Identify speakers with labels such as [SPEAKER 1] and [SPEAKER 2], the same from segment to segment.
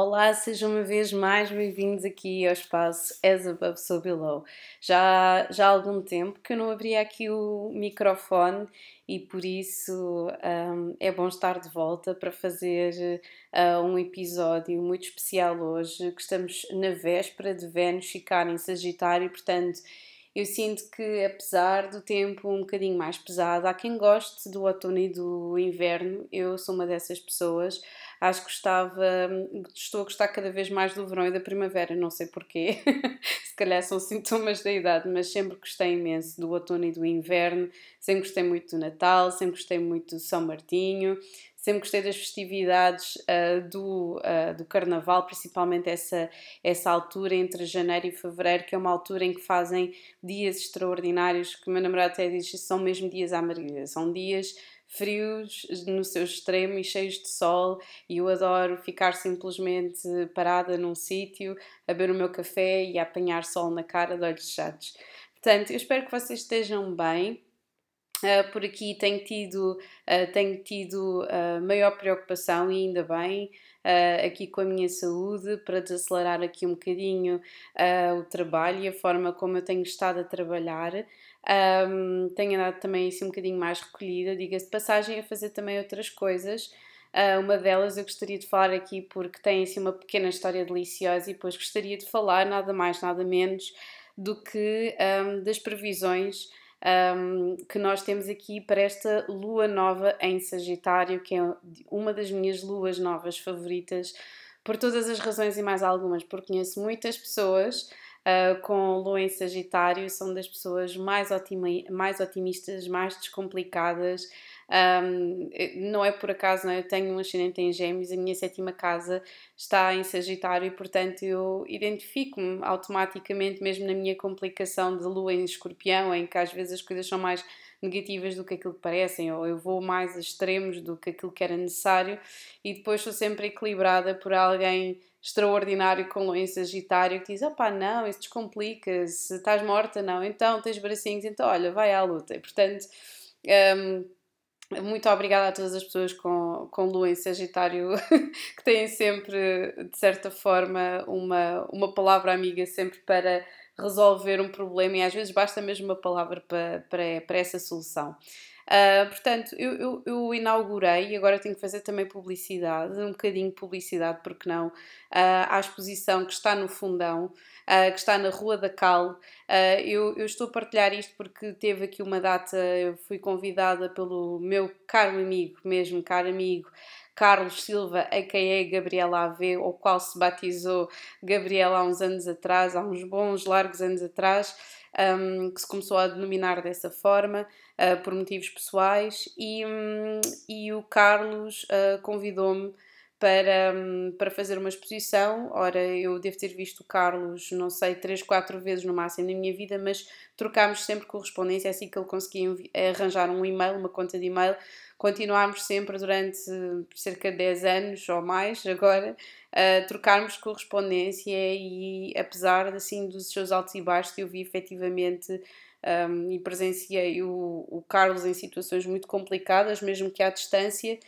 [SPEAKER 1] Olá, sejam uma vez mais bem-vindos aqui ao espaço As Above So Below. Já, já há algum tempo que eu não abria aqui o microfone e por isso um, é bom estar de volta para fazer uh, um episódio muito especial hoje, que estamos na véspera de Vênus ficar em Sagitário, portanto eu sinto que apesar do tempo um bocadinho mais pesado, há quem goste do outono e do inverno, eu sou uma dessas pessoas acho que gostava, estou a gostar cada vez mais do verão e da primavera, não sei porquê, se calhar são sintomas da idade, mas sempre gostei imenso do outono e do inverno, sempre gostei muito do Natal, sempre gostei muito do São Martinho, sempre gostei das festividades uh, do, uh, do Carnaval, principalmente essa, essa altura entre janeiro e fevereiro, que é uma altura em que fazem dias extraordinários, que o meu namorado até diz que são mesmo dias à maravilha, são dias frios no seu extremo e cheios de sol, e eu adoro ficar simplesmente parada num sítio, a beber o meu café e a apanhar sol na cara de olhos fechados. Portanto, eu espero que vocês estejam bem. Uh, por aqui tenho tido, uh, tenho tido uh, maior preocupação e ainda bem aqui com a minha saúde para desacelerar aqui um bocadinho o trabalho e a forma como eu tenho estado a trabalhar. Um, tenho andado também assim um bocadinho mais recolhida, diga-se de passagem, a fazer também outras coisas. Uh, uma delas eu gostaria de falar aqui porque tem assim uma pequena história deliciosa e depois gostaria de falar nada mais, nada menos do que um, das previsões um, que nós temos aqui para esta lua nova em Sagitário, que é uma das minhas luas novas favoritas, por todas as razões e mais algumas, porque conheço muitas pessoas uh, com lua em Sagitário, são das pessoas mais, otimi mais otimistas, mais descomplicadas. Um, não é por acaso, não é? eu tenho um ascendente em Gêmeos, a minha sétima casa está em Sagitário e, portanto, eu identifico-me automaticamente, mesmo na minha complicação de lua em Escorpião, em que às vezes as coisas são mais negativas do que aquilo que parecem, ou eu vou mais a extremos do que aquilo que era necessário, e depois sou sempre equilibrada por alguém extraordinário com lua em Sagitário que diz: opá, não, isso descomplica-se, estás morta, não, então tens bracinhos, então olha, vai à luta. E portanto. Um, muito obrigada a todas as pessoas com, com lua em Sagitário que têm sempre, de certa forma, uma, uma palavra amiga sempre para resolver um problema e às vezes basta mesmo uma palavra para, para, para essa solução. Uh, portanto, eu, eu, eu, inaugurei e agora tenho que fazer também publicidade, um bocadinho de publicidade, porque não, uh, à exposição que está no Fundão, uh, que está na Rua da Cal. eu, eu estou a partilhar isto porque teve aqui uma data, eu fui convidada pelo meu caro amigo, mesmo caro amigo, Carlos Silva, a.k.a. Gabriela AV, o qual se batizou Gabriela há uns anos atrás, há uns bons largos anos atrás, um, que se começou a denominar dessa forma uh, por motivos pessoais e, um, e o Carlos uh, convidou-me para, um, para fazer uma exposição. Ora, eu devo ter visto o Carlos, não sei, três, quatro vezes no máximo na minha vida, mas trocámos sempre correspondência, é assim que ele conseguia arranjar um e-mail, uma conta de e-mail. Continuámos sempre durante cerca de 10 anos ou mais agora a trocarmos correspondência e apesar assim dos seus altos e baixos eu vi efetivamente um, e presenciei o, o, Carlos em situações muito complicadas, mesmo que à distância.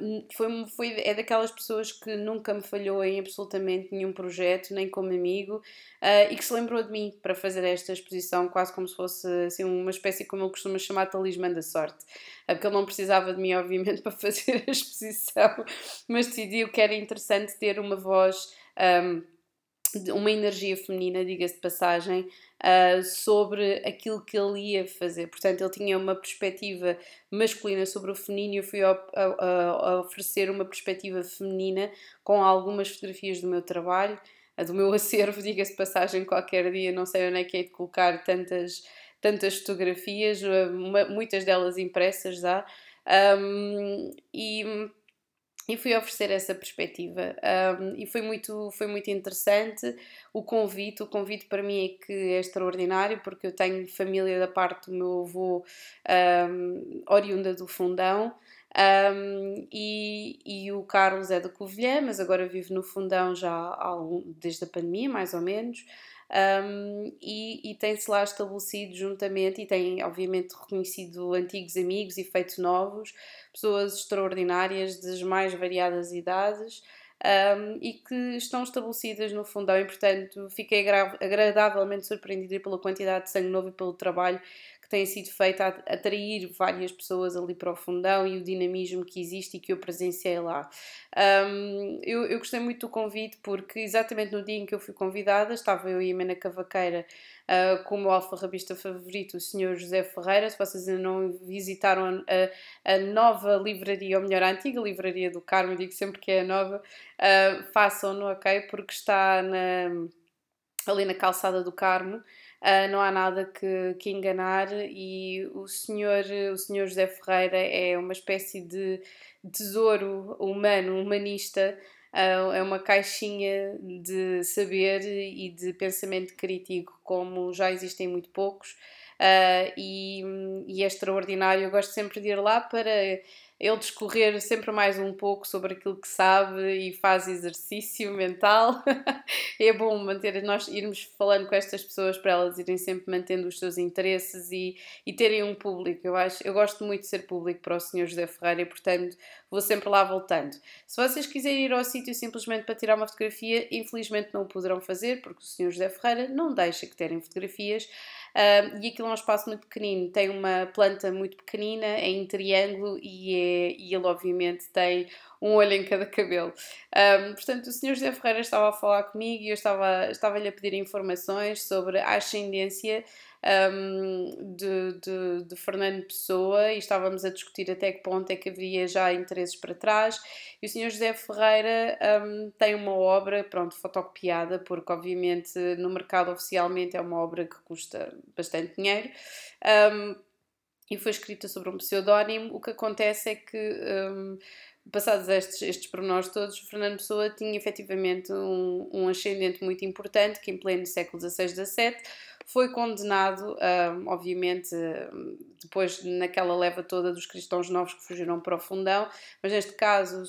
[SPEAKER 1] Um, foi, foi, é daquelas pessoas que nunca me falhou em absolutamente nenhum projeto, nem como amigo, uh, e que se lembrou de mim para fazer esta exposição, quase como se fosse assim, uma espécie, como ele costuma chamar, talismã da sorte. Uh, porque ele não precisava de mim, obviamente, para fazer a exposição, mas decidiu que era interessante ter uma voz. Um, uma energia feminina, diga-se de passagem, uh, sobre aquilo que ele ia fazer. Portanto, ele tinha uma perspectiva masculina sobre o feminino e eu fui a, a, a oferecer uma perspectiva feminina com algumas fotografias do meu trabalho, do meu acervo, diga-se passagem, qualquer dia, não sei onde é que hei de colocar tantas, tantas fotografias, muitas delas impressas já. Um, e e fui oferecer essa perspectiva um, e foi muito, foi muito interessante o convite, o convite para mim é que é extraordinário porque eu tenho família da parte do meu avô um, oriunda do Fundão um, e, e o Carlos é da Covilhã, mas agora vive no Fundão já há, desde a pandemia mais ou menos um, e, e tem-se lá estabelecido juntamente e tem, obviamente, reconhecido antigos amigos e feito novos, pessoas extraordinárias das mais variadas idades. um, e que estão estabelecidas no fundão e, portanto, fiquei agradavelmente surpreendida pela quantidade de sangue novo e pelo trabalho que tem sido feito a atrair várias pessoas ali para o fundão e o dinamismo que existe e que eu presenciei lá. Um, eu, eu, gostei muito do convite porque exatamente no dia em que eu fui convidada estava eu e a Mena Cavaqueira uh, com o meu alfarrabista favorito, o Sr. José Ferreira. Se vocês ainda não visitaram a, a, nova livraria, ou melhor, a antiga livraria do Carmo, digo sempre que é a nova, uh, façam-no, ok? Porque está na, ali na calçada do Carmo. Uh, não há nada que, que, enganar e o senhor, o senhor José Ferreira é uma espécie de tesouro humano, humanista, uh, é uma caixinha de saber e de pensamento crítico como já existem muito poucos uh, e, e é extraordinário. Eu gosto sempre de ir lá para ele discorrer sempre mais um pouco sobre aquilo que sabe e faz exercício mental. é bom manter nós irmos falando com estas pessoas para elas irem sempre mantendo os seus interesses e, e terem um público. Eu acho, eu gosto muito de ser público para o Sr. José Ferreira e portanto vou sempre lá voltando. Se vocês quiserem ir ao sítio simplesmente para tirar uma fotografia, infelizmente não o poderão fazer porque o Sr. José Ferreira não deixa que terem fotografias. Uh, e aquilo é um espaço muito pequenino, tem uma planta muito pequenina, é em triângulo e, é, e ele obviamente tem um olho em cada cabelo. Um, portanto, o Sr. José Ferreira estava a falar comigo e eu estava-lhe estava a pedir informações sobre a ascendência um, de, de, de, Fernando Pessoa e estávamos a discutir até que ponto é que havia já interesses para trás. E o Sr. José Ferreira um, tem uma obra, pronto, fotocopiada, porque obviamente no mercado oficialmente é uma obra que custa bastante dinheiro. Um, e foi escrita sobre um pseudónimo. O que acontece é que um, passados estes, estes pormenores todos, Fernando Pessoa tinha efetivamente um, um ascendente muito importante que em pleno século XVI, XVII foi condenado, obviamente, depois naquela leva toda dos cristãos novos que fugiram para o fundão, mas neste caso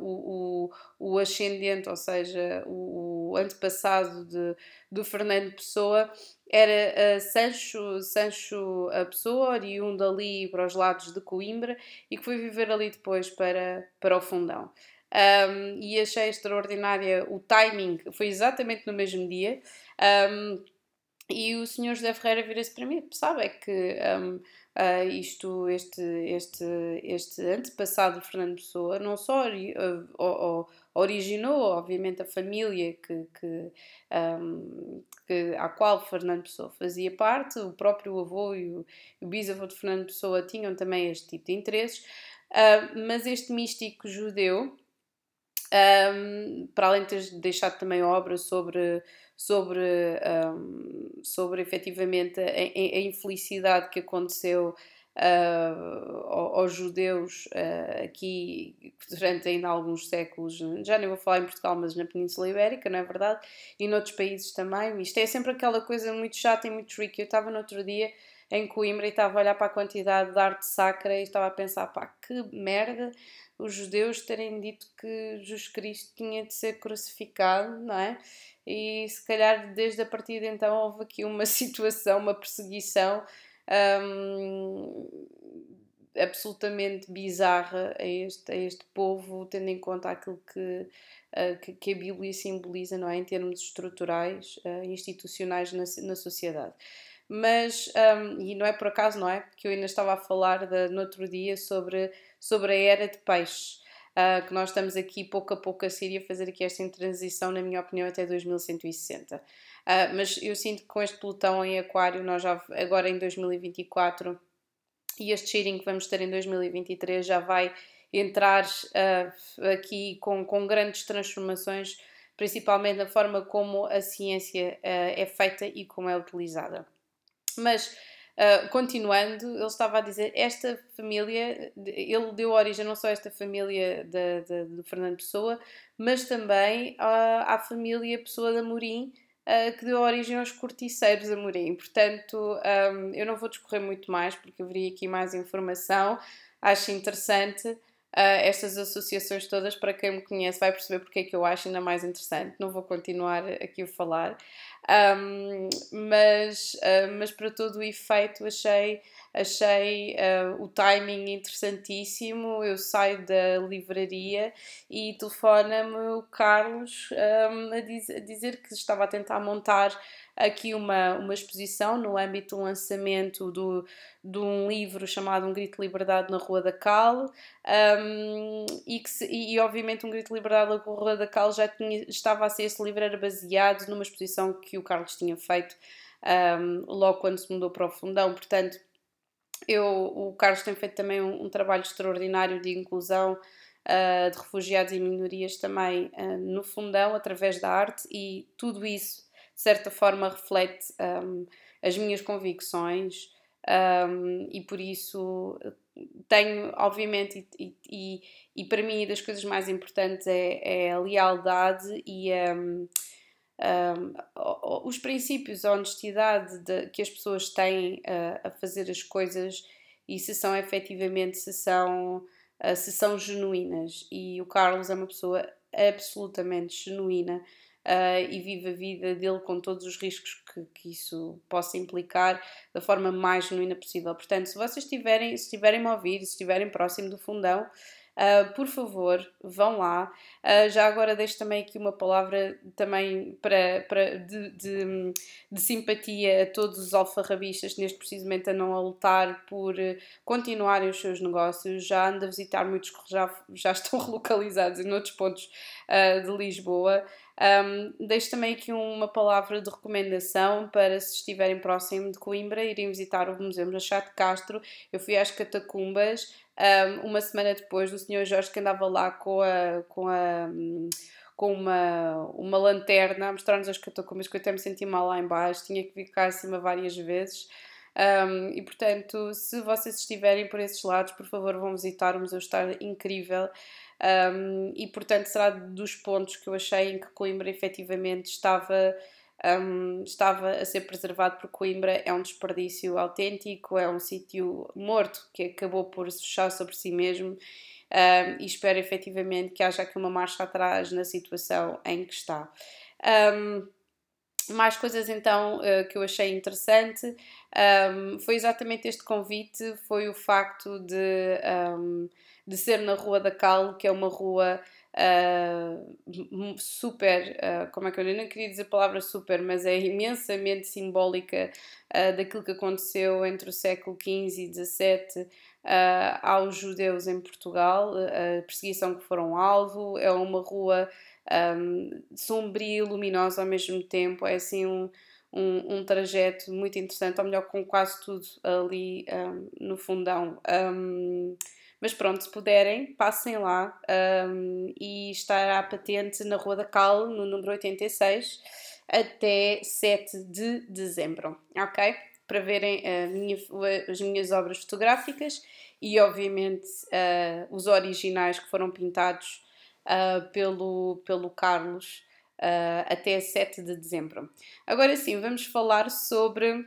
[SPEAKER 1] o, o, o, ascendente, ou seja, o, o antepassado de, do Fernando Pessoa, era uh, Sancho, Sancho a Pessoa, oriundo ali para os lados de Coimbra e que foi viver ali depois para, para o fundão. Um, e achei extraordinária o timing, foi exatamente no mesmo dia. Um, e o senhor José Ferreira vira-se para mim, sabe, é que um, uh, ah, isto, este, este, este antepassado de Fernando Pessoa não só uh, originou, obviamente, a família que, que, um, que, à qual Fernando Pessoa fazia parte, o próprio avô e o, o bisavô de Fernando Pessoa tinham também este tipo de interesses, uh, mas este místico judeu, um, para além de ter deixado também obra sobre sobre, um, sobre efetivamente a, a, infelicidade que aconteceu uh, aos judeus uh, aqui durante ainda alguns séculos, já nem vou falar em Portugal, mas na Península Ibérica, não é verdade? E noutros países também. Isto é sempre aquela coisa muito chata e muito tricky. Eu estava no outro dia em Coimbra e estava a olhar para a quantidade de arte sacra e estava a pensar, pá, que merda os judeus terem dito que Jesus Cristo tinha de ser crucificado, não é? e se calhar desde a partir de então houve aqui uma situação, uma perseguição um, absolutamente bizarra a este, a este povo, tendo em conta aquilo que, uh, que, que, a Bíblia simboliza, não é? Em termos estruturais, uh, institucionais na, na sociedade. Mas, um, e não é por acaso, não é? Que eu ainda estava a falar de, no outro dia sobre, sobre a era de peixe uh, que nós estamos aqui pouco a pouco a Síria a fazer aqui esta transição, na minha opinião, até 2160. Uh, mas eu sinto que com este pelotão em aquário, nós já agora em 2024 e este sharing que vamos ter em 2023 já vai entrar uh, aqui com, com grandes transformações, principalmente na forma como a ciência é feita e como é utilizada. Mas Uh, continuando, ele estava a dizer: esta família, ele deu origem não só a esta família de Fernando Pessoa, mas também à, à família Pessoa de Amorim, uh, que deu origem aos corticeiros Amorim. Portanto, um, eu não vou discorrer muito mais, porque haveria aqui mais informação. Acho interessante uh, estas associações todas, para quem me conhece vai perceber porque é que eu acho ainda mais interessante. Não vou continuar aqui a falar, um, mas, uh, mas para todo o efeito achei achei uh, o timing interessantíssimo. Eu saio da livraria e telefona-me o Carlos um, a, diz, a, dizer que estava a tentar montar aqui uma, uma exposição no âmbito do lançamento do, de um livro chamado Um Grito de Liberdade na Rua da Cal um, e, que se, e, obviamente Um Grito de Liberdade na Rua da Cal já tinha, estava a ser, esse livro era baseado numa exposição que o Carlos tinha feito um, logo quando se mudou para o Fundão, portanto eu, o Carlos tem feito também um, um trabalho extraordinário de inclusão uh, de refugiados e minorias também uh, no fundão, através da arte, e tudo isso, de certa forma, reflete um, as minhas convicções, um, e por isso tenho, obviamente, e, e, e, para mim, das coisas mais importantes é, é a lealdade e a. Um, um, os princípios, a honestidade de, que as pessoas têm uh, a fazer as coisas e se são efetivamente, se são, uh, se são genuínas. E o Carlos é uma pessoa absolutamente genuína uh, e vive a vida dele com todos os riscos que, que, isso possa implicar da forma mais genuína possível. Portanto, se vocês estiverem, se estiverem a ouvir, se estiverem próximo do fundão, Uh, por favor, vão lá. Uh, já agora deixo também aqui uma palavra também para, para de, de, de, simpatia a todos os alfarrabistas neste precisamente a não a lutar por continuarem os seus negócios. Já ando a visitar muitos que já, já estão relocalizados em outros pontos de Lisboa. Um, deixo também aqui uma palavra de recomendação para se estiverem próximo de Coimbra, irem visitar o Museu Machado de Castro. Eu fui às catacumbas um, uma semana depois do Senhor Jorge que andava lá com a. Com a com uma, uma lanterna a mostrar-nos as catacumbas que eu até me senti mal lá embaixo, tinha que vir cá acima várias vezes. Um, e portanto, se vocês estiverem por esses lados, por favor, vão visitar o museu, está incrível. Um, e portanto, será dos pontos que eu achei em que Coimbra efetivamente estava um, estava a ser preservado por Coimbra é um desperdício autêntico, é um sítio morto que acabou por se fechar sobre si mesmo um, e espero efetivamente que haja aqui uma marcha atrás na situação em que está. Um, mais coisas então uh, que eu achei interessante. Um, foi exatamente este convite, foi o facto de, um, de ser na Rua da Cal, que é uma rua uh, super, uh, como é que eu não queria dizer a palavra super, mas é imensamente simbólica uh, daquilo que aconteceu entre o século XV e XVII aos judeus em Portugal, a perseguição que foram alvo, é uma rua um, sombria e luminosa ao mesmo tempo, é assim um, um, um, trajeto muito interessante, ou melhor, com quase tudo ali um, no fundão. Um, mas pronto, se puderem, passem lá e estará patente na Rua da Cal, no número 86, até 7 de dezembro, ok? Para verem minha, as minhas obras fotográficas e, obviamente, uh, os originais que foram pintados uh, pelo, pelo Carlos uh, até 7 de dezembro. Agora sim, vamos falar sobre.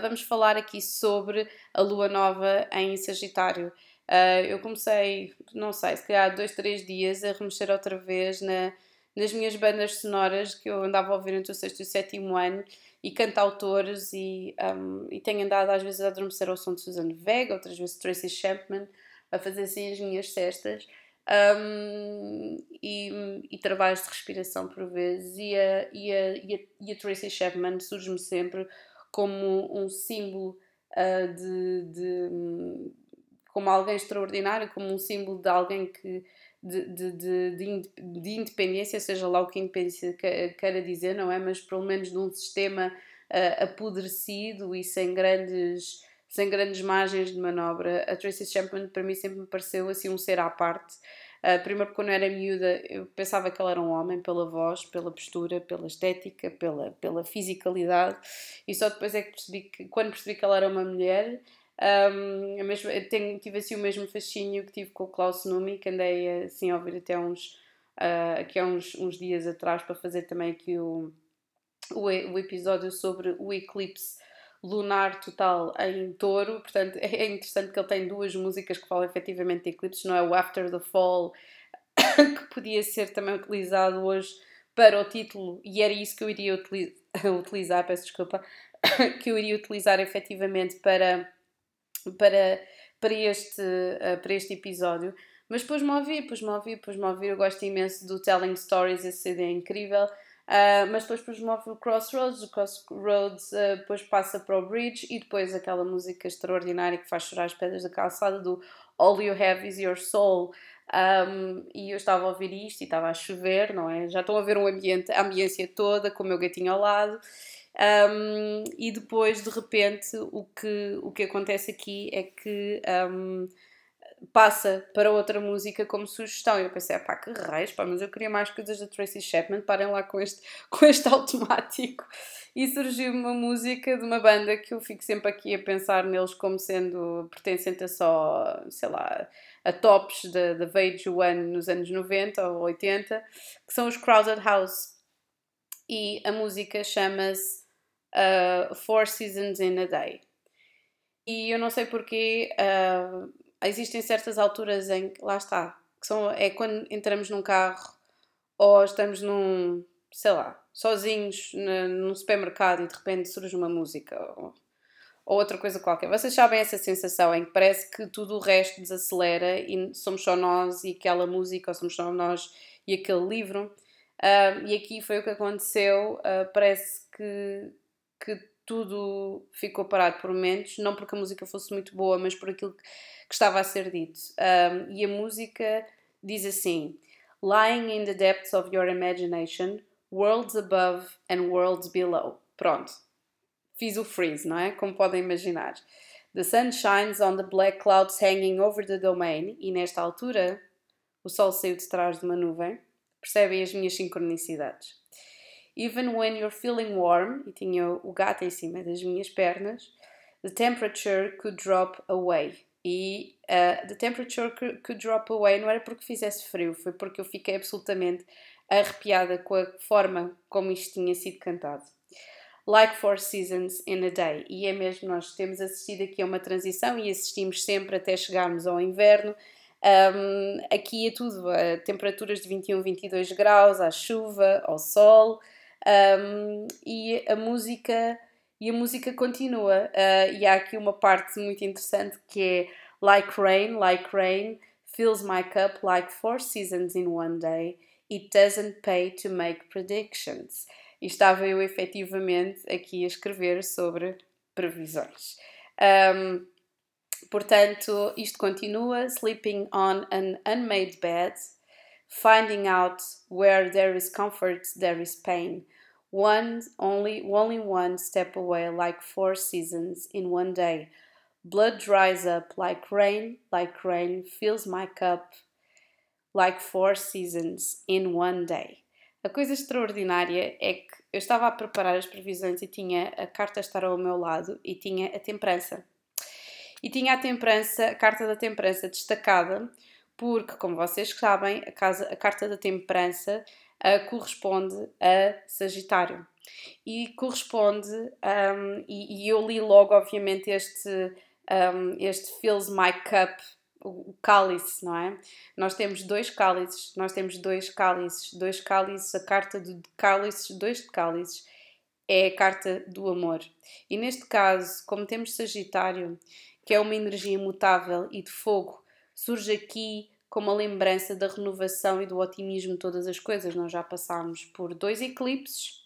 [SPEAKER 1] vamos falar aqui sobre a lua nova em Sagitário. Uh, eu comecei, não sei, se calhar dois, três dias a remexer outra vez na, nas minhas bandas sonoras que eu andava a ouvir entre o sexto e o sétimo ano e cantautores e, um, e tenho andado às vezes a adormecer ao som de Susan Vega, outras vezes Tracy Chapman, a fazer assim as minhas cestas um, e, e trabalhos de respiração por vezes e a, e a, e a, e a Tracy Chapman surge-me sempre como um símbolo uh, de, de como alguém extraordinário, como um símbolo de alguém que de, de, de, de independência, seja lá o que independência queira dizer, não é? Mas pelo menos de um sistema uh, apodrecido e sem grandes, sem grandes margens de manobra. A Tracy Chapman para mim sempre me pareceu assim um ser à parte. Uh, primeiro, quando eu era miúda, eu pensava que ela era um homem pela voz, pela postura, pela estética, pela, pela fisicalidade, e só depois é que percebi que, quando percebi que ela era uma mulher, um, mesmo, tenho, tive assim o mesmo fascínio que tive com o Klaus Numi, que andei assim a ouvir até uns, uh, aqui há uns, uns dias atrás para fazer também aqui o, o, o episódio sobre o eclipse lunar total em touro. Portanto, é interessante que ele tem duas músicas que falam efetivamente de eclipses, não é o After the Fall, que podia ser também utilizado hoje para o título, e era isso que eu iria utilizar, peço desculpa, que eu iria utilizar efetivamente para para, para, este, uh, para este episódio. Mas depois-me ouvi, depois-me ouvi, depois-me ouvi. Eu gosto imenso do Telling Stories, esse CD é incrível. Uh, mas depois depois move o Crossroads, o Crossroads uh, depois passa para o Bridge e depois aquela música extraordinária que faz chorar as pedras da calçada do All You Have Is Your Soul. Um, e eu estava a ouvir isto e estava a chover, não é? Já estão a ver um ambiente, a ambiência toda com o meu gatinho ao lado. Um, e depois, de repente, o que, o que acontece aqui é que um, passa para outra música como sugestão. E eu pensei, pá, que reis, pá, mas eu queria mais coisas da Tracy Chapman, parem lá com este, com este automático. E surgiu uma música de uma banda que eu fico sempre aqui a pensar neles como sendo pertencente a só, sei lá, a tops da Vage One nos anos 90 ou 80, que são os Crowded House. E a música chama-se uh, Four Seasons in a Day. E eu não sei porquê. Uh, existem certas alturas em que, lá está, que são, é quando entramos num carro ou estamos num, sei lá, sozinhos num supermercado e de repente surge uma música ou, ou, outra coisa qualquer. Vocês sabem essa sensação em que parece que tudo o resto desacelera e somos só nós e aquela música, ou somos só nós e aquele livro. Uh, e aqui foi o que aconteceu. Uh, parece que, que tudo ficou parado por momentos, não porque a música fosse muito boa, mas por aquilo que, que estava a ser dito. Um, e a música diz assim: Lying in the depths of your imagination, worlds above and worlds below. Pronto, fiz o freeze, não é? Como podem imaginar. The sun shines on the black clouds hanging over the domain, e nesta altura o sol saiu de trás de uma nuvem. Percebem as minhas sincronicidades. Even when you're feeling warm, e tinha o gato em cima das minhas pernas, the temperature could drop away. E uh, the temperature could, drop away não era porque fizesse frio, foi porque eu fiquei absolutamente arrepiada com a forma como isto tinha sido cantado. Like Four Seasons in a Day. E é mesmo, nós temos assistido aqui a uma transição e assistimos sempre até chegarmos ao inverno. Um, aqui é tudo, a temperaturas de 21, 22 graus, à chuva, ao sol. Um, e a música e a música continua uh, e há aqui uma parte muito interessante que é like rain like rain fills my cup like four seasons in one day it doesn't pay to make predictions e estava eu efetivamente aqui a escrever sobre previsões um, portanto isto continua sleeping on an unmade bed finding out where there is comfort, there is pain. One only, only one step away, like four seasons in one day. Blood dries up like rain, like rain fills my cup, like four seasons in one day. A coisa extraordinária é que eu estava a preparar as previsões e tinha a carta estar ao meu lado e tinha a temperança. E tinha a temperança, a carta da temperança destacada porque, como vocês sabem, a, casa, a carta da temperança uh, corresponde a Sagitário. E corresponde, um, e, e, eu li logo, obviamente, este, um, este Fills My Cup, o, o cálice, não é? Nós temos dois cálices, nós temos dois cálices, dois cálices, a carta de cálices, dois de cálices, é a carta do amor. E neste caso, como temos Sagitário, que é uma energia imutável e de fogo, surge aqui como a lembrança da renovação e do otimismo de todas as coisas. Nós já passámos por dois eclipses.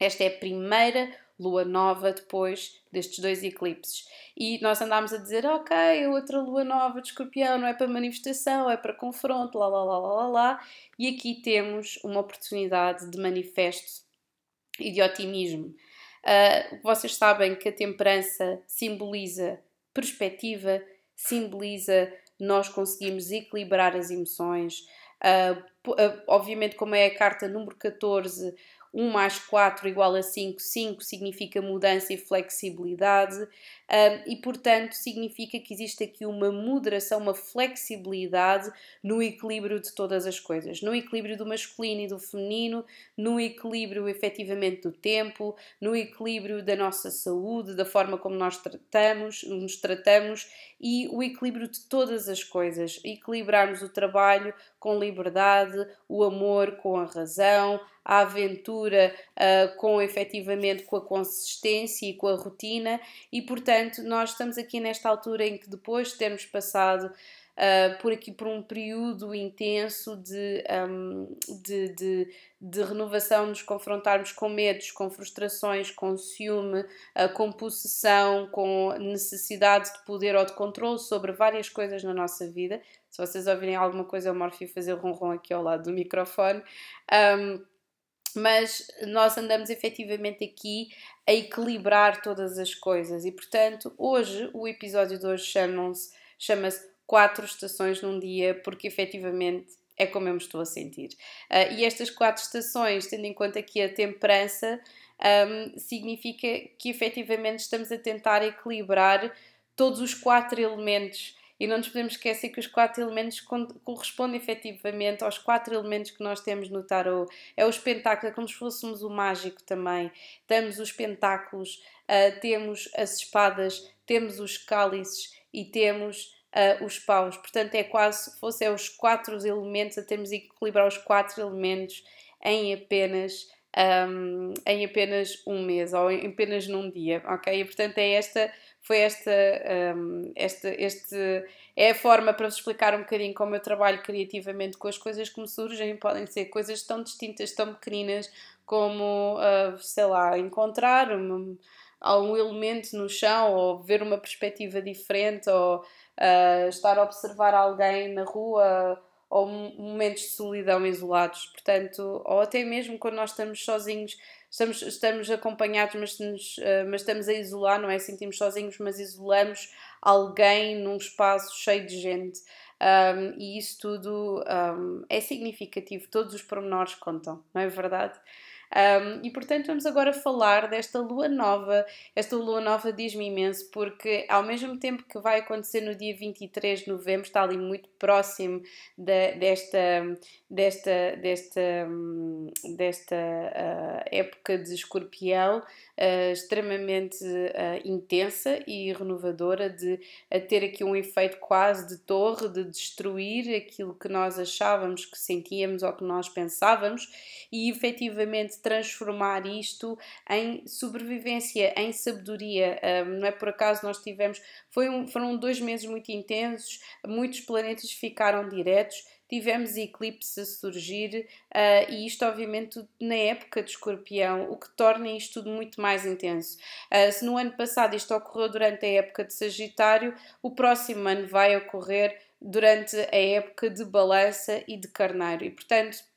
[SPEAKER 1] Esta é a primeira lua nova depois destes dois eclipses. E nós andámos a dizer, ok, outra lua nova de escorpião não é para manifestação, é para confronto, lá, lá, lá, lá, lá. E aqui temos uma oportunidade de manifesto e de otimismo. Uh, vocês sabem que a temperança simboliza perspectiva, simboliza nós conseguimos equilibrar as emoções. Uh, obviamente, como é a carta número 14, 1 mais 4 igual a 5, 5 significa mudança e flexibilidade, um, e portanto significa que existe aqui uma moderação, uma flexibilidade no equilíbrio de todas as coisas, no equilíbrio do masculino e do feminino, no equilíbrio efetivamente do tempo, no equilíbrio da nossa saúde, da forma como nós tratamos, nos tratamos e o equilíbrio de todas as coisas, equilibrarmos o trabalho com liberdade, o amor com a razão, a aventura uh, com efetivamente com a consistência e com a rotina, e portanto nós estamos aqui nesta altura em que depois de termos passado uh, por aqui por um período intenso de, um, de, de, de, renovação, nos confrontarmos com medos, com frustrações, com ciúme, uh, com possessão, com necessidade de poder ou de controle sobre várias coisas na nossa vida. Se vocês ouvirem alguma coisa, eu morfio fazer ronron aqui ao lado do microfone. Um, mas nós andamos efetivamente aqui a equilibrar todas as coisas e portanto hoje o episódio de hoje chama-se chama-se quatro estações num dia, porque efetivamente é como eu me estou a sentir. Uh, e estas quatro estações, tendo em conta que a temperança um, significa que efetivamente estamos a tentar equilibrar todos os quatro elementos. E não nos podemos esquecer que os quatro elementos correspondem efetivamente aos quatro elementos que nós temos no tarot. É os pentáculos, é como se fôssemos o mágico também. Temos os pentáculos, uh, temos as espadas, temos os cálices e temos uh, os paus. Portanto, é quase se fosse é os quatro elementos, a termos de equilibrar os quatro elementos em apenas. Um, em apenas um mês ou em apenas num dia, ok? E portanto é esta, foi esta, um, esta, este, é a forma para vos explicar um bocadinho como eu trabalho criativamente com as coisas que me surgem, podem ser coisas tão distintas, tão pequeninas como, uh, sei lá, encontrar um, algum elemento no chão ou ver uma perspectiva diferente ou estar a observar alguém na rua ou momentos de solidão isolados, portanto, ou até mesmo quando nós estamos sozinhos, estamos, estamos acompanhados, mas, nos, uh, mas estamos a isolar, não é? Sentimos sozinhos, mas isolamos alguém num espaço cheio de gente. Um, e isso tudo um, é significativo, todos os pormenores contam, não é verdade? Um, e portanto vamos agora falar desta lua nova. Esta lua nova diz-me imenso porque ao mesmo tempo que vai acontecer no dia 23 de novembro, está ali muito próximo de, desta, desta, desta, desta uh, época de escorpião, uh, extremamente uh, intensa e renovadora, de ter aqui um efeito quase de torre, de destruir aquilo que nós achávamos que sentíamos ou que nós pensávamos e efetivamente transformar isto em sobrevivência, em sabedoria. Um, não é por acaso nós tivemos, foi um, foram dois meses muito intensos, muitos planetas ficaram diretos tivemos eclipses a surgir, uh, e isto, obviamente, na época de escorpião, o que torna isto tudo muito mais intenso. Uh, se no ano passado isto ocorreu durante a época de Sagitário, o próximo ano vai ocorrer durante a época de Balança e de Carneiro, e portanto.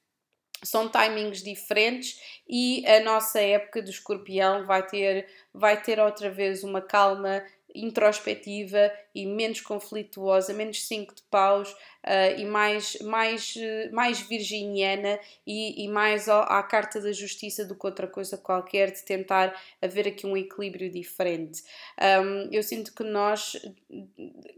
[SPEAKER 1] São timings diferentes e a nossa época de escorpião vai ter, vai ter outra vez uma calma introspectiva e menos conflituosa, menos cinco de paus uh, e mais, mais, mais virginiana e, e mais ao, à carta da justiça do que outra coisa qualquer, de tentar haver aqui um equilíbrio diferente. Um, eu sinto que nós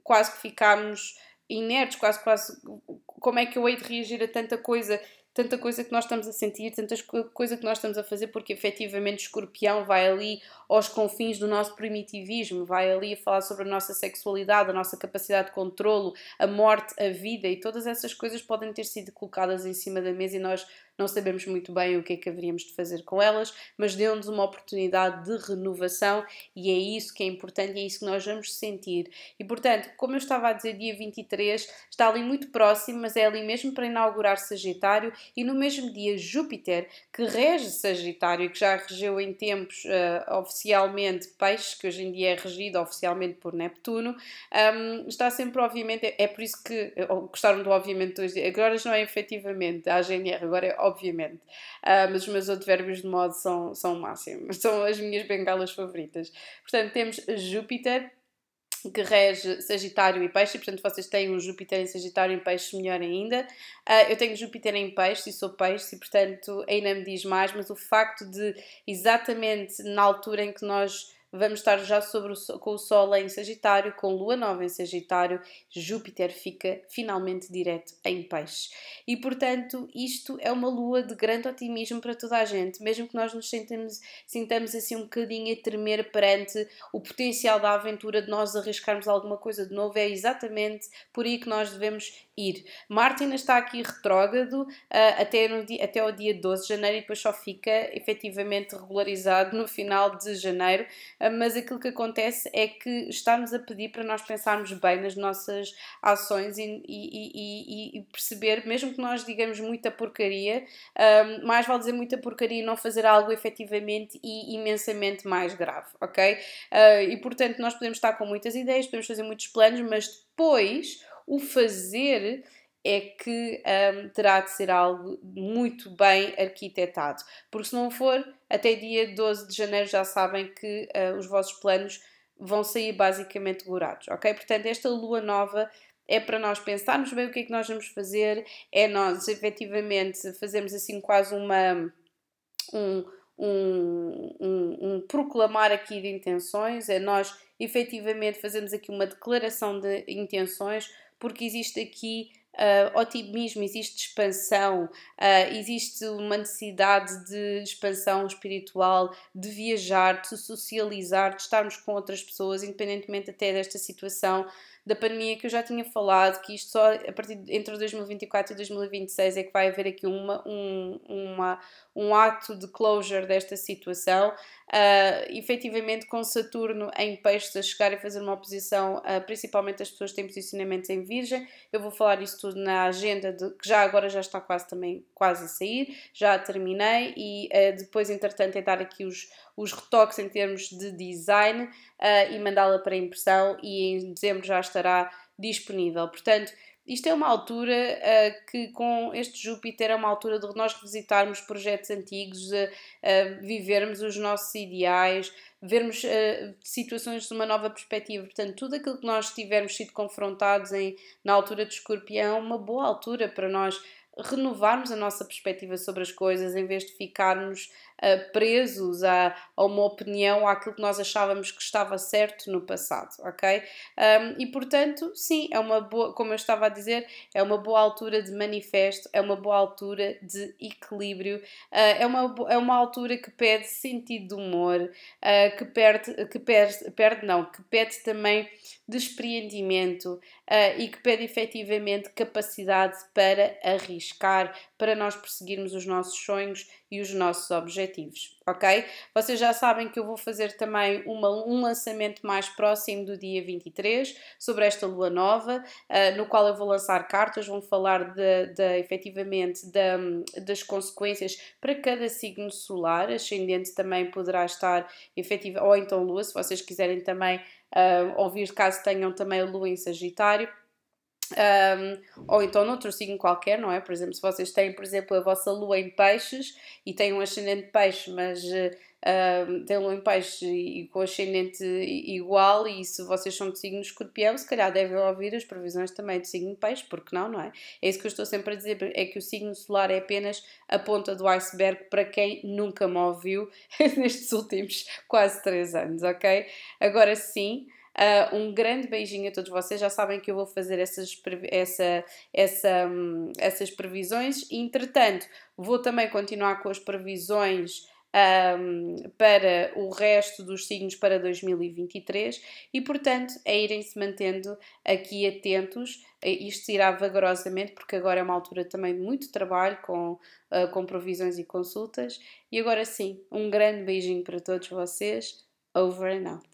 [SPEAKER 1] quase que ficamos inertes, quase quase como é que eu hei de reagir a tanta coisa tanta coisa que nós estamos a sentir, tanta coisa que nós estamos a fazer, porque efetivamente escorpião vai ali aos confins do nosso primitivismo, vai ali a falar sobre a nossa sexualidade, a nossa capacidade de controlo, a morte, a vida e todas essas coisas podem ter sido colocadas em cima da mesa e nós não sabemos muito bem o que é que haveríamos de fazer com elas, mas deu-nos uma oportunidade de renovação e é isso que é importante e é isso que nós vamos sentir. E portanto, como eu estava a dizer, dia 23 está ali muito próximo, mas é ali mesmo para inaugurar Sagitário e no mesmo dia Júpiter, que rege Sagitário, que já regeu em tempos uh, oficialmente Peixes, que hoje em dia é regido oficialmente por Neptuno, um, está sempre, obviamente, é, por isso que gostaram do obviamente hoje, agora não é efetivamente a GNR, agora é obviamente. Uh, mas os meus advérbios de modo são, são o máximo, são as minhas bengalas favoritas. Portanto, temos Júpiter, que rege Sagitário e Peixe, portanto vocês têm um Júpiter em Sagitário e Peixe, melhor ainda. Uh, eu tenho Júpiter em Peixe e sou Peixe, e portanto ainda me diz mais, mas o facto de exatamente na altura em que nós vamos estar já o, com o Sol em Sagitário, com Lua Nova em Sagitário, Júpiter fica finalmente direto em Peixes. E portanto, isto é uma lua de grande otimismo para toda a gente, mesmo que nós nos sintamos, sintamos assim um bocadinho a tremer perante o potencial da aventura de nós arriscarmos alguma coisa de novo, é exatamente por aí que nós devemos ir. Marte está aqui retrógrado uh, até, no dia, até o dia 12 de janeiro e depois só fica efetivamente regularizado no final de janeiro, mas aquilo que acontece é que está-nos a pedir para nós pensarmos bem nas nossas ações e, e, e, e perceber, mesmo que nós digamos muita porcaria, uh, mais vale dizer muita porcaria e não fazer algo efetivamente e imensamente mais grave, ok? e portanto nós podemos estar com muitas ideias, podemos fazer muitos planos, mas depois o fazer é que um, terá de ser algo muito bem arquitetado, porque se não for, até dia 12 de janeiro já sabem que uh, os vossos planos vão sair basicamente gorados, ok? Portanto, esta lua nova é para nós pensarmos bem o que é que nós vamos fazer, é nós efetivamente fazermos assim quase uma. Um, um, um, um, proclamar aqui de intenções, é nós efetivamente fazermos aqui uma declaração de intenções, porque existe aqui uh, otimismo, existe expansão, uh, existe uma necessidade de expansão espiritual, de viajar, de socializar, de estarmos com outras pessoas, independentemente até desta situação da pandemia que eu já tinha falado, que isto só a partir de, entre 2024 e 2026 é que vai haver aqui uma, um, uma, um ato de closure desta situação. Uh, efetivamente, com Saturno em peixes a chegar e fazer uma oposição, uh, principalmente as pessoas que têm posicionamentos em Virgem. Eu vou falar isso tudo na agenda, de, que já agora já está quase também quase a sair, já terminei e uh, depois, entretanto, é dar aqui os os retoques em termos de design uh, e mandá-la para impressão e em dezembro já estará disponível. Portanto, isto é uma altura uh, que, com este Júpiter, é uma altura de nós revisitarmos projetos antigos, uh, uh, vivermos os nossos ideais, vermos situações de uma nova perspectiva. Portanto, tudo aquilo que nós tivermos sido confrontados em, na altura de escorpião é uma boa altura para nós renovarmos a nossa perspectiva sobre as coisas em vez de ficarmos uh, presos a, a, uma opinião, àquilo que nós achávamos que estava certo no passado, ok? Um, e portanto, sim, é uma boa, como eu estava a dizer, é uma boa altura de manifesto, é uma boa altura de equilíbrio, uh, é, uma, é uma altura que pede sentido de humor, uh, que perde, que perde, perde não, que pede também despreendimento e que pede efetivamente capacidade para arriscar, para nós perseguirmos os nossos sonhos e os nossos objetivos, ok? Vocês já sabem que eu vou fazer também uma, um lançamento mais próximo do dia 23 sobre esta lua nova, uh, no qual eu vou lançar cartas, vão falar de, de efetivamente de, das consequências para cada signo solar, ascendente também poderá estar efetiva, ou então lua, se vocês quiserem também uh, ouvir, caso tenham também a lua em Sagitário. Um, ou então noutro signo qualquer, não é? Por exemplo, se vocês têm, por exemplo, a vossa lua em peixes e têm um ascendente peixe, mas uh, têm lua em peixe e, com ascendente igual, e se vocês são de signo escorpião, se calhar devem ouvir as previsões também de signo peixe, porque não, não é? É isso que eu estou sempre a dizer, é que o signo solar é apenas a ponta do iceberg para quem nunca me ouviu nestes últimos quase 3 anos, ok? Agora sim. Uh, um grande beijinho a todos vocês. Já sabem que eu vou fazer essas, essa, essa, um, essas previsões. Entretanto, vou também continuar com as previsões. Um, para o resto dos signos para 2023 e, portanto, é irem-se mantendo aqui atentos. Isto irá vagarosamente, porque agora é uma altura também de muito trabalho com, uh, com provisões e consultas. E agora sim, um grande beijinho para todos vocês. Over and out.